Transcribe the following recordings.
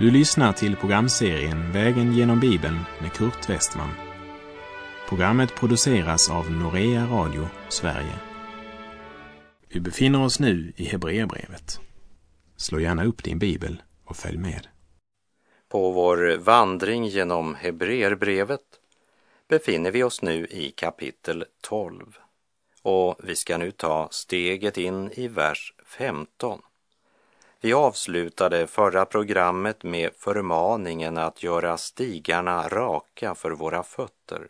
Du lyssnar till programserien Vägen genom Bibeln med Kurt Westman. Programmet produceras av Norea Radio Sverige. Vi befinner oss nu i Hebreerbrevet. Slå gärna upp din bibel och följ med. På vår vandring genom Hebreerbrevet befinner vi oss nu i kapitel 12 och vi ska nu ta steget in i vers 15. Vi avslutade förra programmet med förmaningen att göra stigarna raka för våra fötter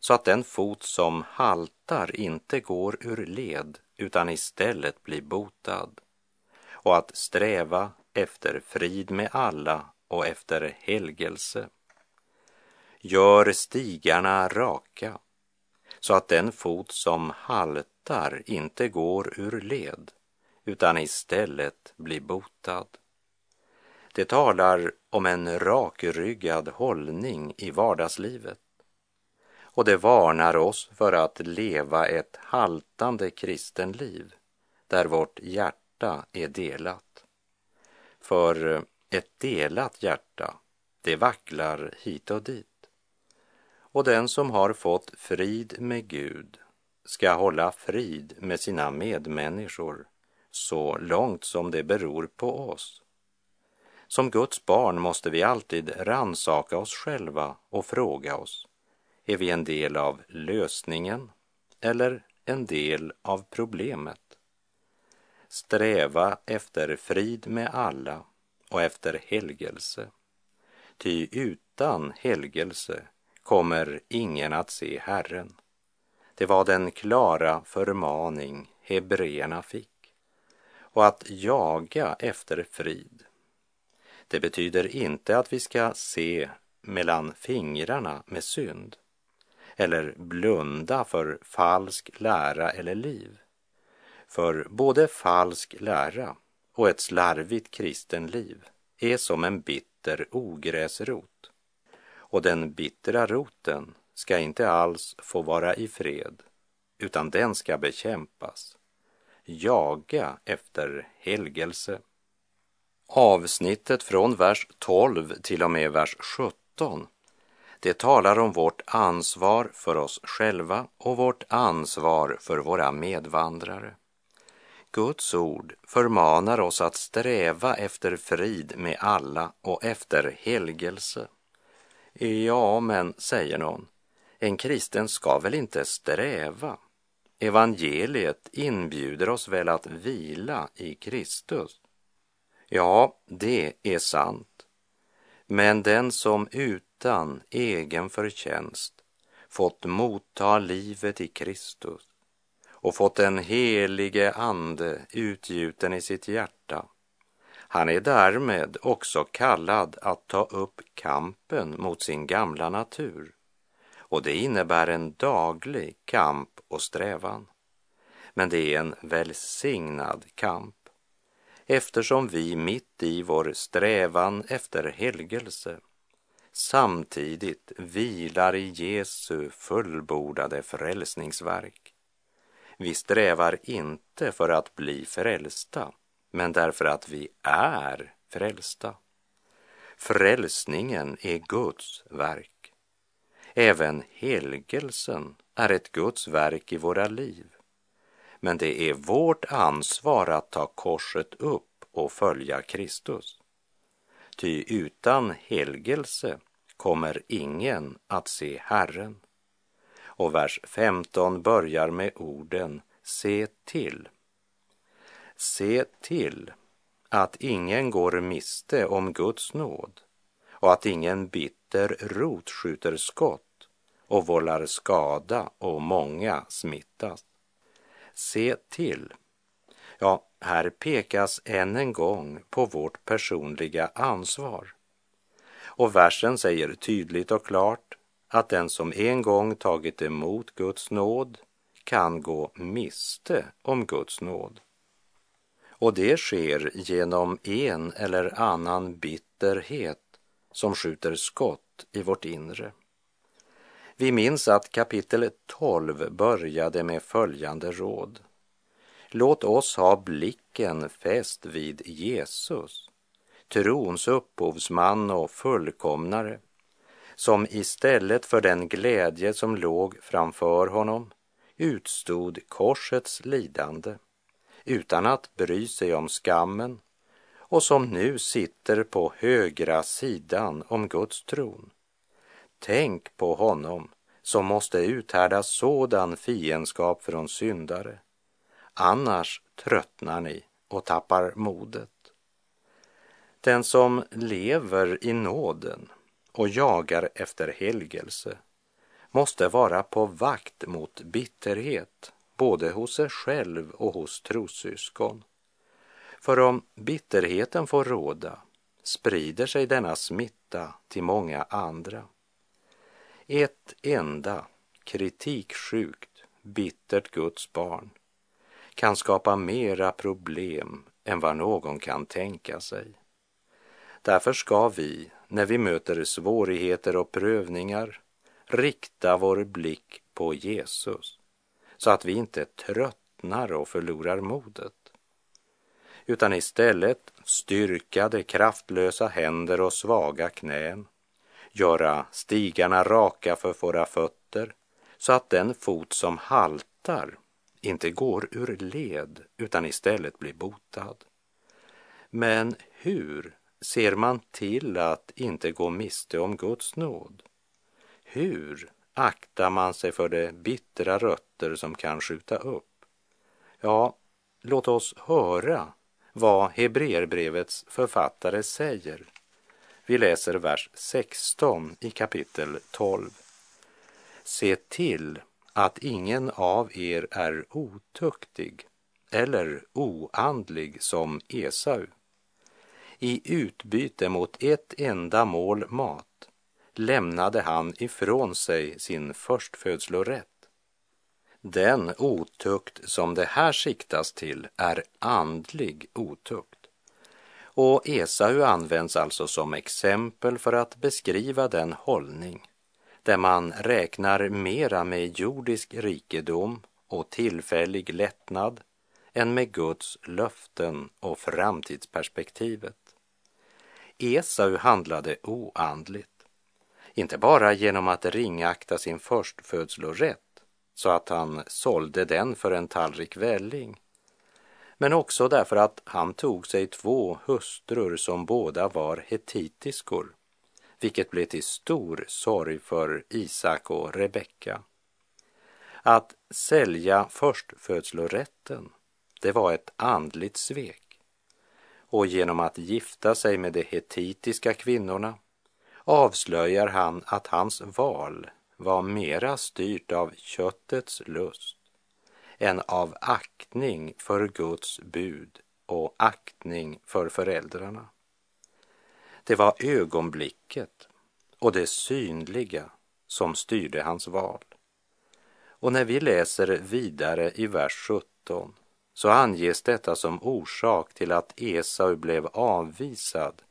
så att den fot som haltar inte går ur led utan istället blir botad och att sträva efter frid med alla och efter helgelse. Gör stigarna raka så att den fot som haltar inte går ur led utan istället bli botad. Det talar om en rakryggad hållning i vardagslivet och det varnar oss för att leva ett haltande kristenliv där vårt hjärta är delat. För ett delat hjärta, det vacklar hit och dit. Och den som har fått frid med Gud ska hålla frid med sina medmänniskor så långt som det beror på oss. Som Guds barn måste vi alltid ransaka oss själva och fråga oss, är vi en del av lösningen eller en del av problemet? Sträva efter frid med alla och efter helgelse. Ty utan helgelse kommer ingen att se Herren. Det var den klara förmaning hebreerna fick och att jaga efter frid. Det betyder inte att vi ska se mellan fingrarna med synd eller blunda för falsk lära eller liv. För både falsk lära och ett slarvigt kristen liv är som en bitter ogräsrot. Och den bittra roten ska inte alls få vara i fred, utan den ska bekämpas jaga efter helgelse. Avsnittet från vers 12 till och med vers 17 det talar om vårt ansvar för oss själva och vårt ansvar för våra medvandrare. Guds ord förmanar oss att sträva efter frid med alla och efter helgelse. Ja, men, säger någon, en kristen ska väl inte sträva Evangeliet inbjuder oss väl att vila i Kristus? Ja, det är sant. Men den som utan egen förtjänst fått motta livet i Kristus och fått den helige Ande utgjuten i sitt hjärta, han är därmed också kallad att ta upp kampen mot sin gamla natur och det innebär en daglig kamp och strävan. Men det är en välsignad kamp eftersom vi mitt i vår strävan efter helgelse samtidigt vilar i Jesu fullbordade frälsningsverk. Vi strävar inte för att bli frälsta, men därför att vi är frälsta. Frälsningen är Guds verk. Även helgelsen är ett Guds verk i våra liv. Men det är vårt ansvar att ta korset upp och följa Kristus. Ty utan helgelse kommer ingen att se Herren. Och vers 15 börjar med orden se till. Se till att ingen går miste om Guds nåd och att ingen bitter rot skjuter skott och vållar skada och många smittas. Se till. Ja, här pekas än en gång på vårt personliga ansvar. Och versen säger tydligt och klart att den som en gång tagit emot Guds nåd kan gå miste om Guds nåd. Och det sker genom en eller annan bitterhet som skjuter skott i vårt inre. Vi minns att kapitel 12 började med följande råd. Låt oss ha blicken fäst vid Jesus, trons upphovsman och fullkomnare, som istället för den glädje som låg framför honom utstod korsets lidande utan att bry sig om skammen och som nu sitter på högra sidan om Guds tron. Tänk på honom som måste uthärda sådan fiendskap från syndare. Annars tröttnar ni och tappar modet. Den som lever i nåden och jagar efter helgelse måste vara på vakt mot bitterhet både hos sig själv och hos trossyskon. För om bitterheten får råda sprider sig denna smitta till många andra. Ett enda kritiksjukt, bittert Guds barn kan skapa mera problem än vad någon kan tänka sig. Därför ska vi, när vi möter svårigheter och prövningar, rikta vår blick på Jesus så att vi inte tröttnar och förlorar modet utan istället styrka de kraftlösa händer och svaga knän, göra stigarna raka för våra fötter så att den fot som haltar inte går ur led utan istället blir botad. Men hur ser man till att inte gå miste om Guds nåd? Hur aktar man sig för de bittra rötter som kan skjuta upp? Ja, låt oss höra vad Hebreerbrevets författare säger. Vi läser vers 16 i kapitel 12. Se till att ingen av er är otuktig eller oandlig som Esau i utbyte mot ett enda mål mat lämnade han ifrån sig sin förstfödslorätt. Den otukt som det här siktas till är andlig otukt. Och Esau används alltså som exempel för att beskriva den hållning där man räknar mera med jordisk rikedom och tillfällig lättnad än med Guds löften och framtidsperspektivet. Esau handlade oandligt, inte bara genom att ringakta sin förstfödslorätt så att han sålde den för en tallrik välling, men också därför att han tog sig två hustrur som båda var hetitiskor, vilket blev till stor sorg för Isak och Rebecka. Att sälja förstfödslorätten, det var ett andligt svek och genom att gifta sig med de hetitiska kvinnorna avslöjar han att hans val var mera styrt av köttets lust än av aktning för Guds bud och aktning för föräldrarna. Det var ögonblicket och det synliga som styrde hans val. Och när vi läser vidare i vers 17 så anges detta som orsak till att Esau blev avvisad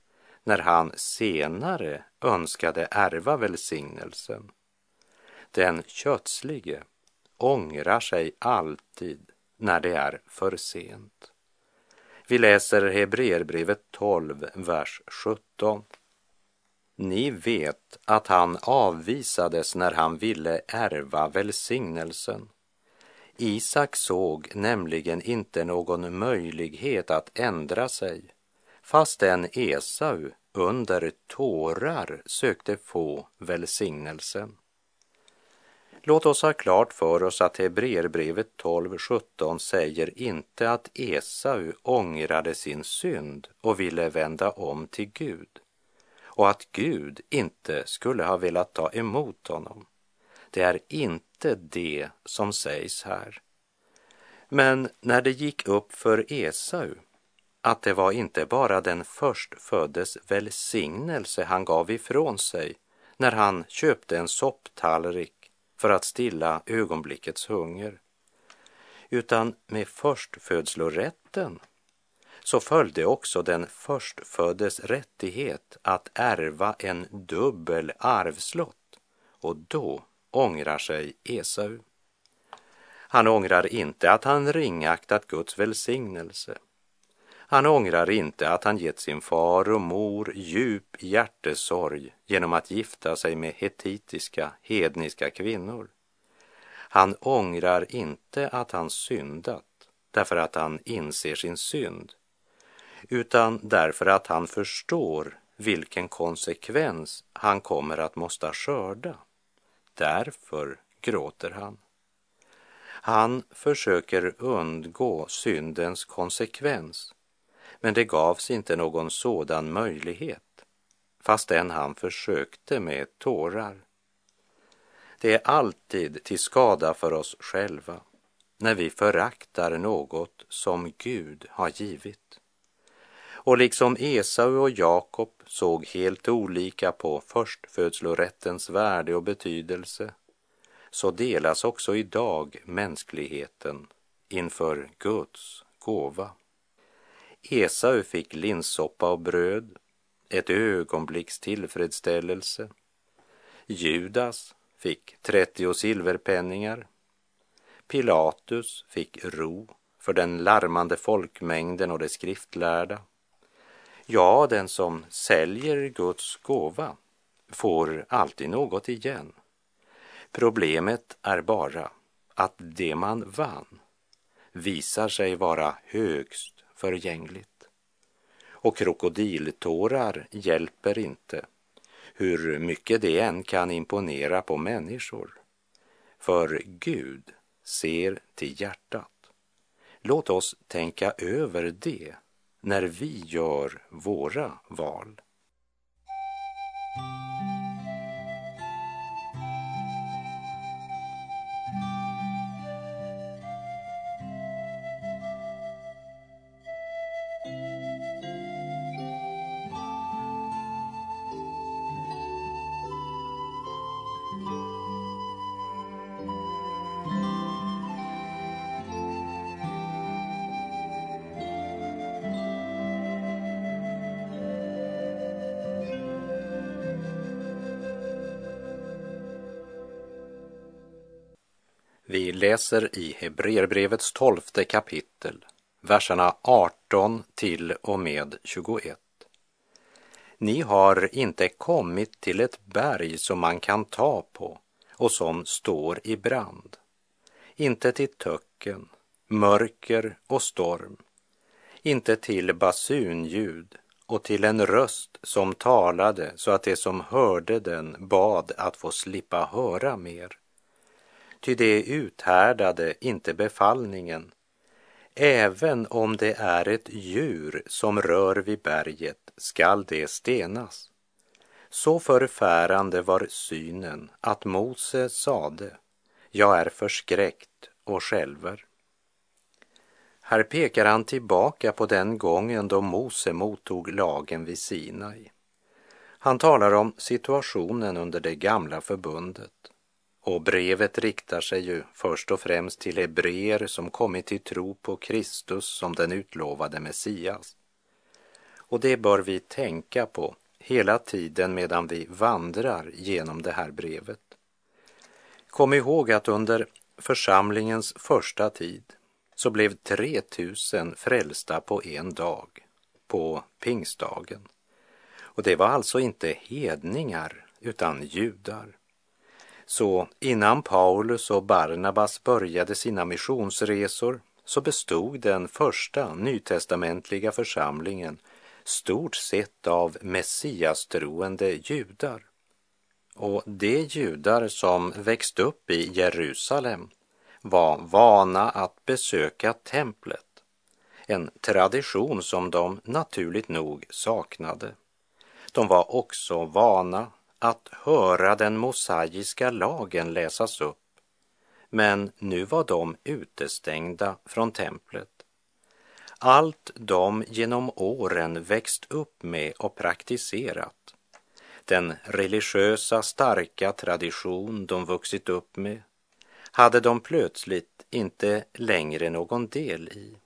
när han senare önskade ärva välsignelsen. Den kötslige ångrar sig alltid när det är för sent. Vi läser Hebreerbrevet 12, vers 17. Ni vet att han avvisades när han ville ärva välsignelsen Isak såg nämligen inte någon möjlighet att ändra sig fastän Esau under tårar sökte få välsignelsen. Låt oss ha klart för oss att Hebreerbrevet 12.17 säger inte att Esau ångrade sin synd och ville vända om till Gud och att Gud inte skulle ha velat ta emot honom. Det är inte det som sägs här. Men när det gick upp för Esau att det var inte bara den förstföddes välsignelse han gav ifrån sig när han köpte en sopptallrik för att stilla ögonblickets hunger, utan med förstfödslorätten så följde också den förstföddes rättighet att ärva en dubbel arvslott och då ångrar sig Esau. Han ångrar inte att han ringaktat Guds välsignelse. Han ångrar inte att han gett sin far och mor djup hjärtesorg genom att gifta sig med hetitiska, hedniska kvinnor. Han ångrar inte att han syndat därför att han inser sin synd, utan därför att han förstår vilken konsekvens han kommer att måste skörda. Därför gråter han. Han försöker undgå syndens konsekvens, men det gavs inte någon sådan möjlighet, fastän han försökte med tårar. Det är alltid till skada för oss själva när vi föraktar något som Gud har givit. Och liksom Esau och Jakob såg helt olika på förstfödslorättens värde och betydelse så delas också idag mänskligheten inför Guds gåva. Esau fick linssoppa och bröd, ett ögonblicks tillfredsställelse. Judas fick 30 silverpenningar. Pilatus fick ro för den larmande folkmängden och de skriftlärda. Ja, den som säljer Guds gåva får alltid något igen. Problemet är bara att det man vann visar sig vara högst förgängligt. Och krokodiltårar hjälper inte, hur mycket det än kan imponera på människor. För Gud ser till hjärtat. Låt oss tänka över det när vi gör våra val. Läser i Hebreerbrevets tolfte kapitel, verserna 18 till och med 21. Ni har inte kommit till ett berg som man kan ta på och som står i brand, inte till töcken, mörker och storm, inte till basunljud och till en röst som talade så att de som hörde den bad att få slippa höra mer ty det uthärdade inte befallningen, även om det är ett djur som rör vid berget skall det stenas. Så förfärande var synen att Mose sade, jag är förskräckt och skälver. Här pekar han tillbaka på den gången då Mose mottog lagen vid Sinai. Han talar om situationen under det gamla förbundet och brevet riktar sig ju först och främst till hebreer som kommit till tro på Kristus som den utlovade Messias. Och det bör vi tänka på hela tiden medan vi vandrar genom det här brevet. Kom ihåg att under församlingens första tid så blev 3000 frälsta på en dag, på pingstdagen. Och det var alltså inte hedningar utan judar. Så innan Paulus och Barnabas började sina missionsresor så bestod den första nytestamentliga församlingen stort sett av messiastroende judar. Och de judar som växt upp i Jerusalem var vana att besöka templet, en tradition som de naturligt nog saknade. De var också vana att höra den mosaiska lagen läsas upp, men nu var de utestängda från templet. Allt de genom åren växt upp med och praktiserat, den religiösa starka tradition de vuxit upp med, hade de plötsligt inte längre någon del i.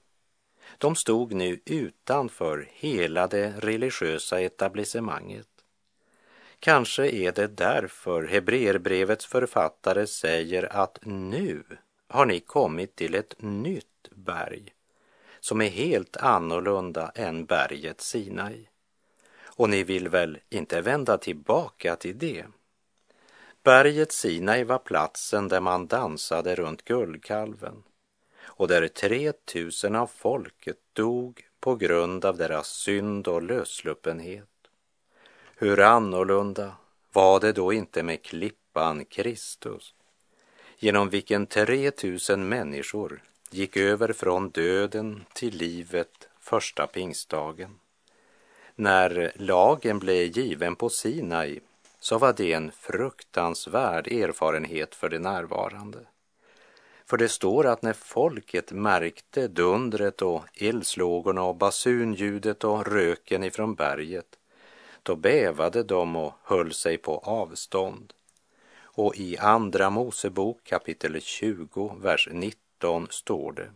De stod nu utanför hela det religiösa etablissemanget Kanske är det därför Hebreerbrevets författare säger att nu har ni kommit till ett nytt berg som är helt annorlunda än berget Sinai. Och ni vill väl inte vända tillbaka till det? Berget Sinai var platsen där man dansade runt guldkalven och där 3000 av folket dog på grund av deras synd och lösluppenhet. Hur annorlunda var det då inte med klippan Kristus, genom vilken 3000 människor gick över från döden till livet första pingstdagen. När lagen blev given på Sinai så var det en fruktansvärd erfarenhet för de närvarande. För det står att när folket märkte dundret och eldslågorna och basunljudet och röken ifrån berget, då bävade de och höll sig på avstånd. Och i Andra Mosebok kapitel 20, vers 19 står det.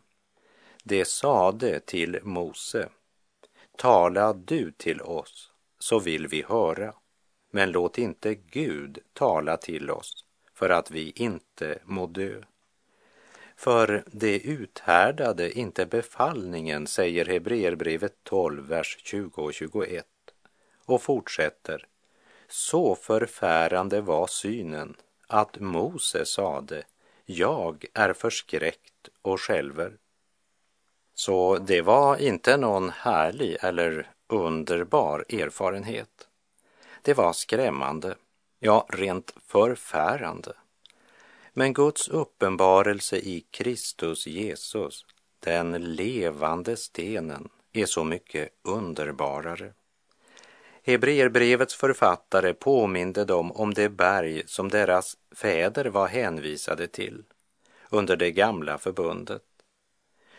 Det sade till Mose, tala du till oss, så vill vi höra, men låt inte Gud tala till oss, för att vi inte må dö. För det uthärdade inte befallningen, säger Hebreerbrevet 12, vers 20 och 21 och fortsätter. Så förfärande var synen att Mose sade, jag är förskräckt och skälver. Så det var inte någon härlig eller underbar erfarenhet. Det var skrämmande, ja rent förfärande. Men Guds uppenbarelse i Kristus Jesus, den levande stenen, är så mycket underbarare. Hebreerbrevets författare påminde dem om det berg som deras fäder var hänvisade till under det gamla förbundet.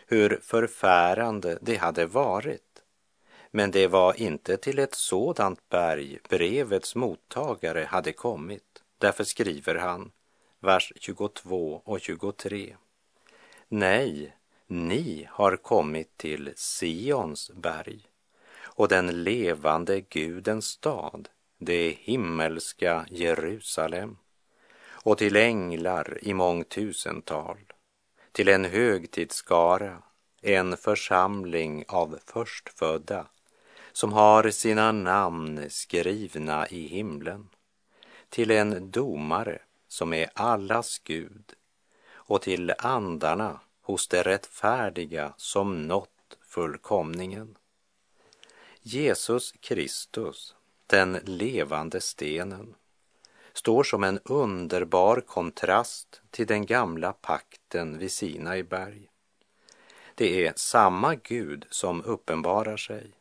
Hur förfärande det hade varit. Men det var inte till ett sådant berg brevets mottagare hade kommit. Därför skriver han vers 22 och 23. Nej, ni har kommit till Sions berg och den levande Gudens stad, det himmelska Jerusalem och till änglar i mångtusental, till en högtidsskara, en församling av förstfödda som har sina namn skrivna i himlen, till en domare som är allas Gud och till andarna hos de rättfärdiga som nått fullkomningen. Jesus Kristus, den levande stenen, står som en underbar kontrast till den gamla pakten vid Sinai berg. Det är samma Gud som uppenbarar sig,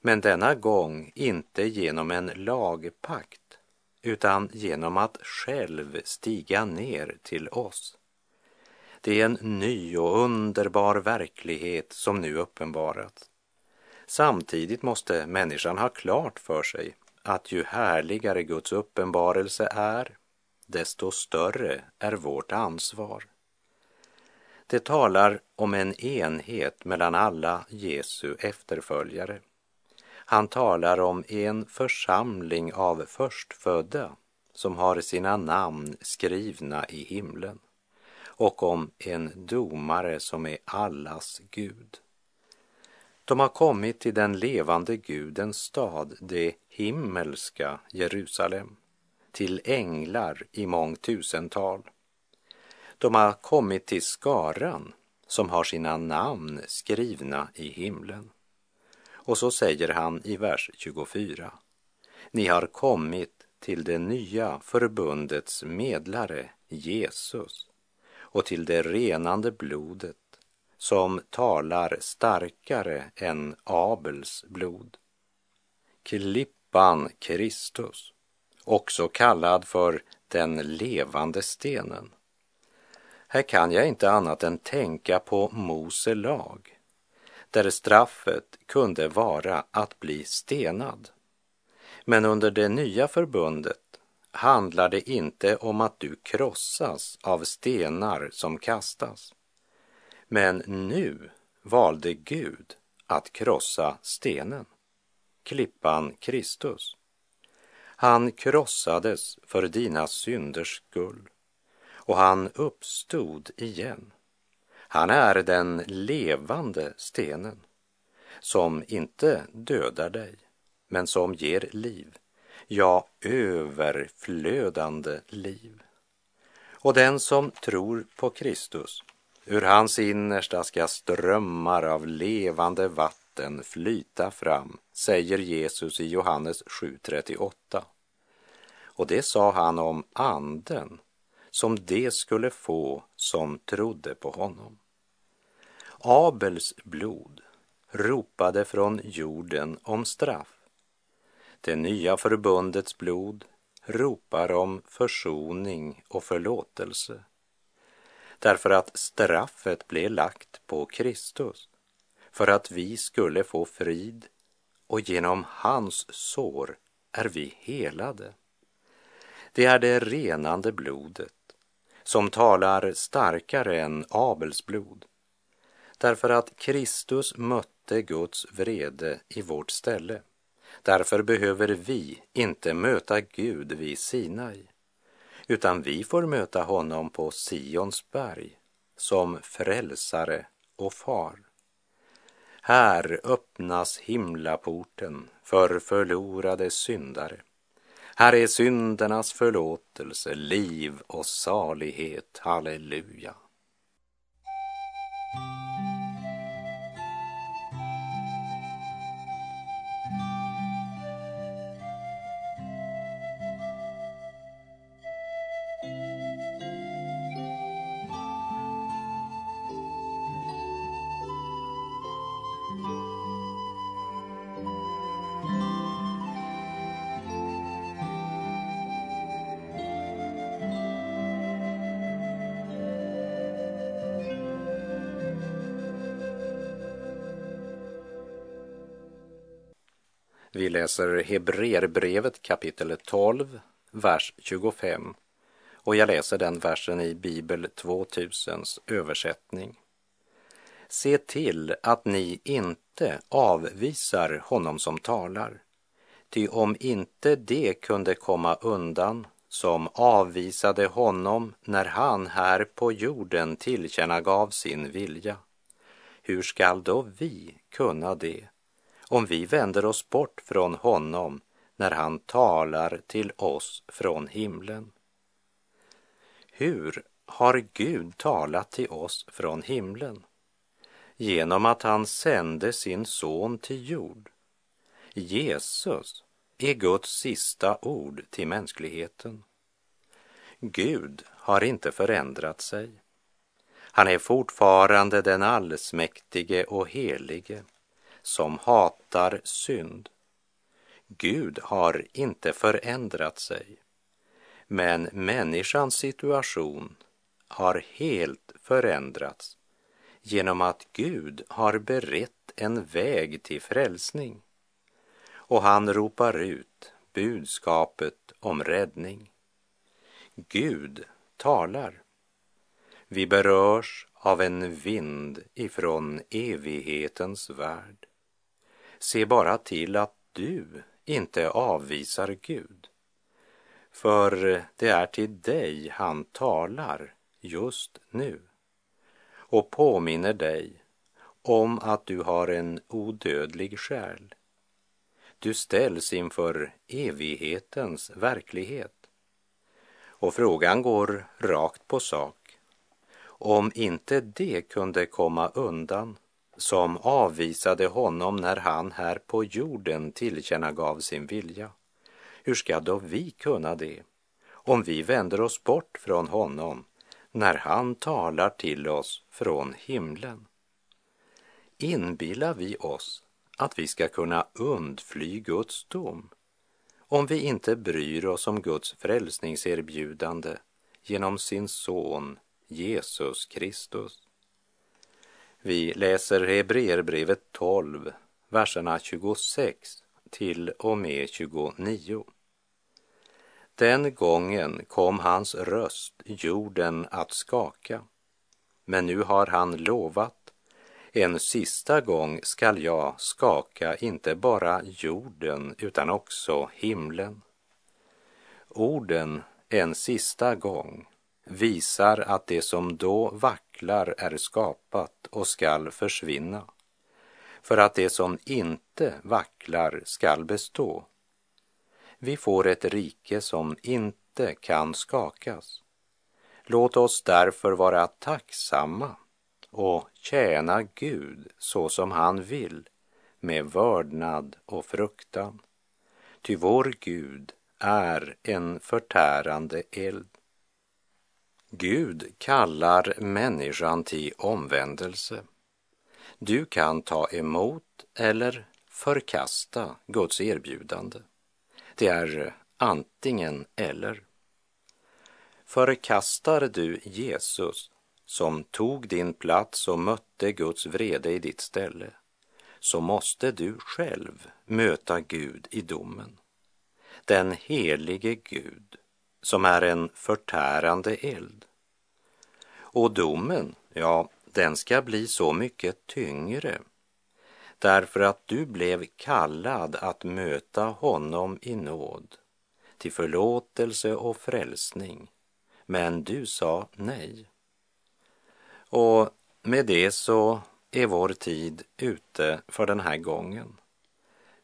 men denna gång inte genom en lagpakt utan genom att själv stiga ner till oss. Det är en ny och underbar verklighet som nu uppenbarats. Samtidigt måste människan ha klart för sig att ju härligare Guds uppenbarelse är, desto större är vårt ansvar. Det talar om en enhet mellan alla Jesu efterföljare han talar om en församling av förstfödda som har sina namn skrivna i himlen och om en domare som är allas Gud. De har kommit till den levande Gudens stad, det himmelska Jerusalem, till änglar i mångtusental. De har kommit till skaran som har sina namn skrivna i himlen. Och så säger han i vers 24. Ni har kommit till det nya förbundets medlare, Jesus, och till det renande blodet som talar starkare än Abels blod. Klippan Kristus, också kallad för den levande stenen. Här kan jag inte annat än tänka på Mose lag där straffet kunde vara att bli stenad. Men under det nya förbundet handlar det inte om att du krossas av stenar som kastas. Men nu valde Gud att krossa stenen, klippan Kristus. Han krossades för dina synders skull och han uppstod igen Han är den levande stenen som inte dödar dig, men som ger liv, ja, överflödande liv. Och den som tror på Kristus, ur hans innersta ska strömmar av levande vatten flyta fram, säger Jesus i Johannes 7.38. Och det sa han om anden som det skulle få som trodde på honom. Abels blod ropade från jorden om straff. Det nya förbundets blod ropar om försoning och förlåtelse. Därför att straffet blev lagt på Kristus för att vi skulle få frid och genom hans sår är vi helade. Det är det renande blodet som talar starkare än Abels blod. Därför att Kristus mötte Guds vrede i vårt ställe. Därför behöver vi inte möta Gud vid Sinai, utan vi får möta honom på Sions berg som frälsare och far. Här öppnas himlaporten för förlorade syndare här är syndernas förlåtelse, liv och salighet. Halleluja. Vi läser Hebreerbrevet kapitel 12, vers 25. Och jag läser den versen i Bibel 2000s översättning. Se till att ni inte avvisar honom som talar, ty om inte det kunde komma undan som avvisade honom när han här på jorden tillkännagav sin vilja, hur skall då vi kunna det om vi vänder oss bort från honom när han talar till oss från himlen. Hur har Gud talat till oss från himlen? Genom att han sände sin son till jord. Jesus är Guds sista ord till mänskligheten. Gud har inte förändrat sig. Han är fortfarande den allsmäktige och helige som hatar synd. Gud har inte förändrat sig, men människans situation har helt förändrats genom att Gud har berett en väg till frälsning och han ropar ut budskapet om räddning. Gud talar. Vi berörs av en vind ifrån evighetens värld. Se bara till att du inte avvisar Gud. För det är till dig han talar just nu och påminner dig om att du har en odödlig själ. Du ställs inför evighetens verklighet. Och frågan går rakt på sak. Om inte det kunde komma undan som avvisade honom när han här på jorden tillkännagav sin vilja. Hur ska då vi kunna det om vi vänder oss bort från honom när han talar till oss från himlen? Inbillar vi oss att vi ska kunna undfly Guds dom om vi inte bryr oss om Guds frälsningserbjudande genom sin son Jesus Kristus? Vi läser Hebreerbrevet 12, verserna 26 till och med 29. Den gången kom hans röst jorden att skaka, men nu har han lovat, en sista gång skall jag skaka inte bara jorden utan också himlen. Orden en sista gång visar att det som då vacklar är skapat och skall försvinna, för att det som inte vacklar skall bestå. Vi får ett rike som inte kan skakas. Låt oss därför vara tacksamma och tjäna Gud så som han vill med vördnad och fruktan. Ty vår Gud är en förtärande eld. Gud kallar människan till omvändelse. Du kan ta emot eller förkasta Guds erbjudande. Det är antingen eller. Förkastar du Jesus som tog din plats och mötte Guds vrede i ditt ställe, så måste du själv möta Gud i domen. Den helige Gud som är en förtärande eld. Och domen, ja, den ska bli så mycket tyngre därför att du blev kallad att möta honom i nåd till förlåtelse och frälsning, men du sa nej. Och med det så är vår tid ute för den här gången.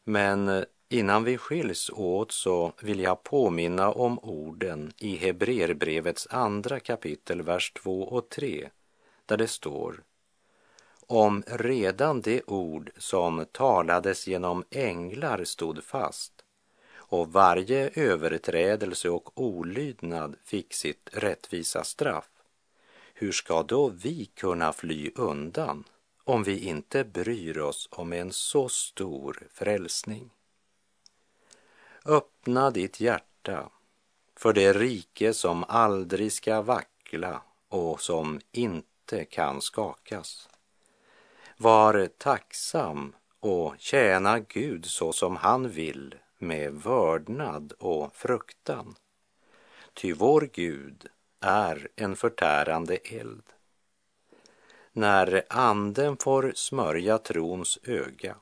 Men innan vi skiljs åt så vill jag påminna om orden i Hebreerbrevets andra kapitel, vers 2 och 3, där det står om redan det ord som talades genom änglar stod fast och varje överträdelse och olydnad fick sitt rättvisa straff, hur ska då vi kunna fly undan om vi inte bryr oss om en så stor frälsning? Öppna ditt hjärta för det rike som aldrig ska vackla och som inte kan skakas. Var tacksam och tjäna Gud så som han vill med vördnad och fruktan. Ty vår Gud är en förtärande eld. När anden får smörja trons öga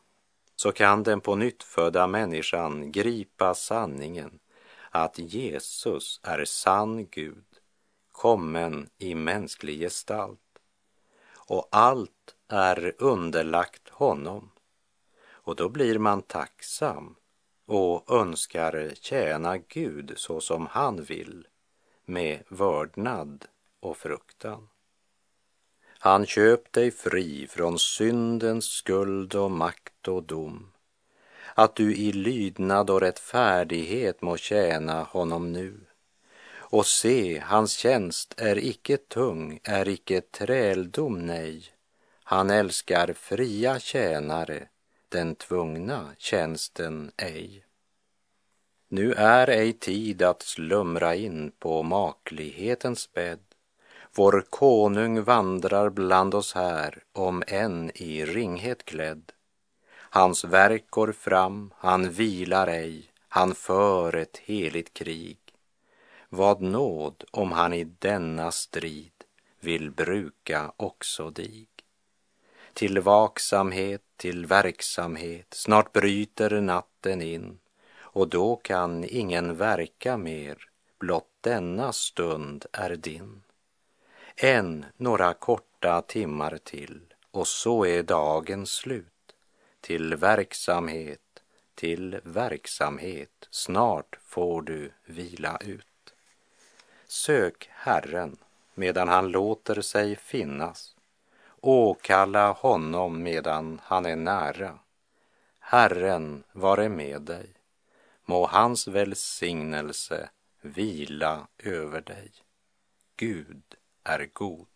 så kan den på nyttfödda människan gripa sanningen att Jesus är sann Gud, kommen i mänsklig gestalt. Och allt är underlagt honom. Och då blir man tacksam och önskar tjäna Gud så som han vill med vördnad och fruktan. Han köp dig fri från syndens skuld och makt och dom, att du i lydnad och rättfärdighet må tjäna honom nu. Och se, hans tjänst är icke tung, är icke träldom, nej. Han älskar fria tjänare, den tvungna tjänsten ej. Nu är ej tid att slumra in på maklighetens bädd. Vår konung vandrar bland oss här, om än i ringhet klädd. Hans verk går fram, han vilar ej, han för ett heligt krig. Vad nåd om han i denna strid vill bruka också dig. Till vaksamhet, till verksamhet, snart bryter natten in och då kan ingen verka mer, blott denna stund är din. Än några korta timmar till och så är dagen slut. Till verksamhet, till verksamhet, snart får du vila ut. Sök Herren medan han låter sig finnas. Åkalla honom medan han är nära. Herren vare med dig. Må hans välsignelse vila över dig. Gud är god.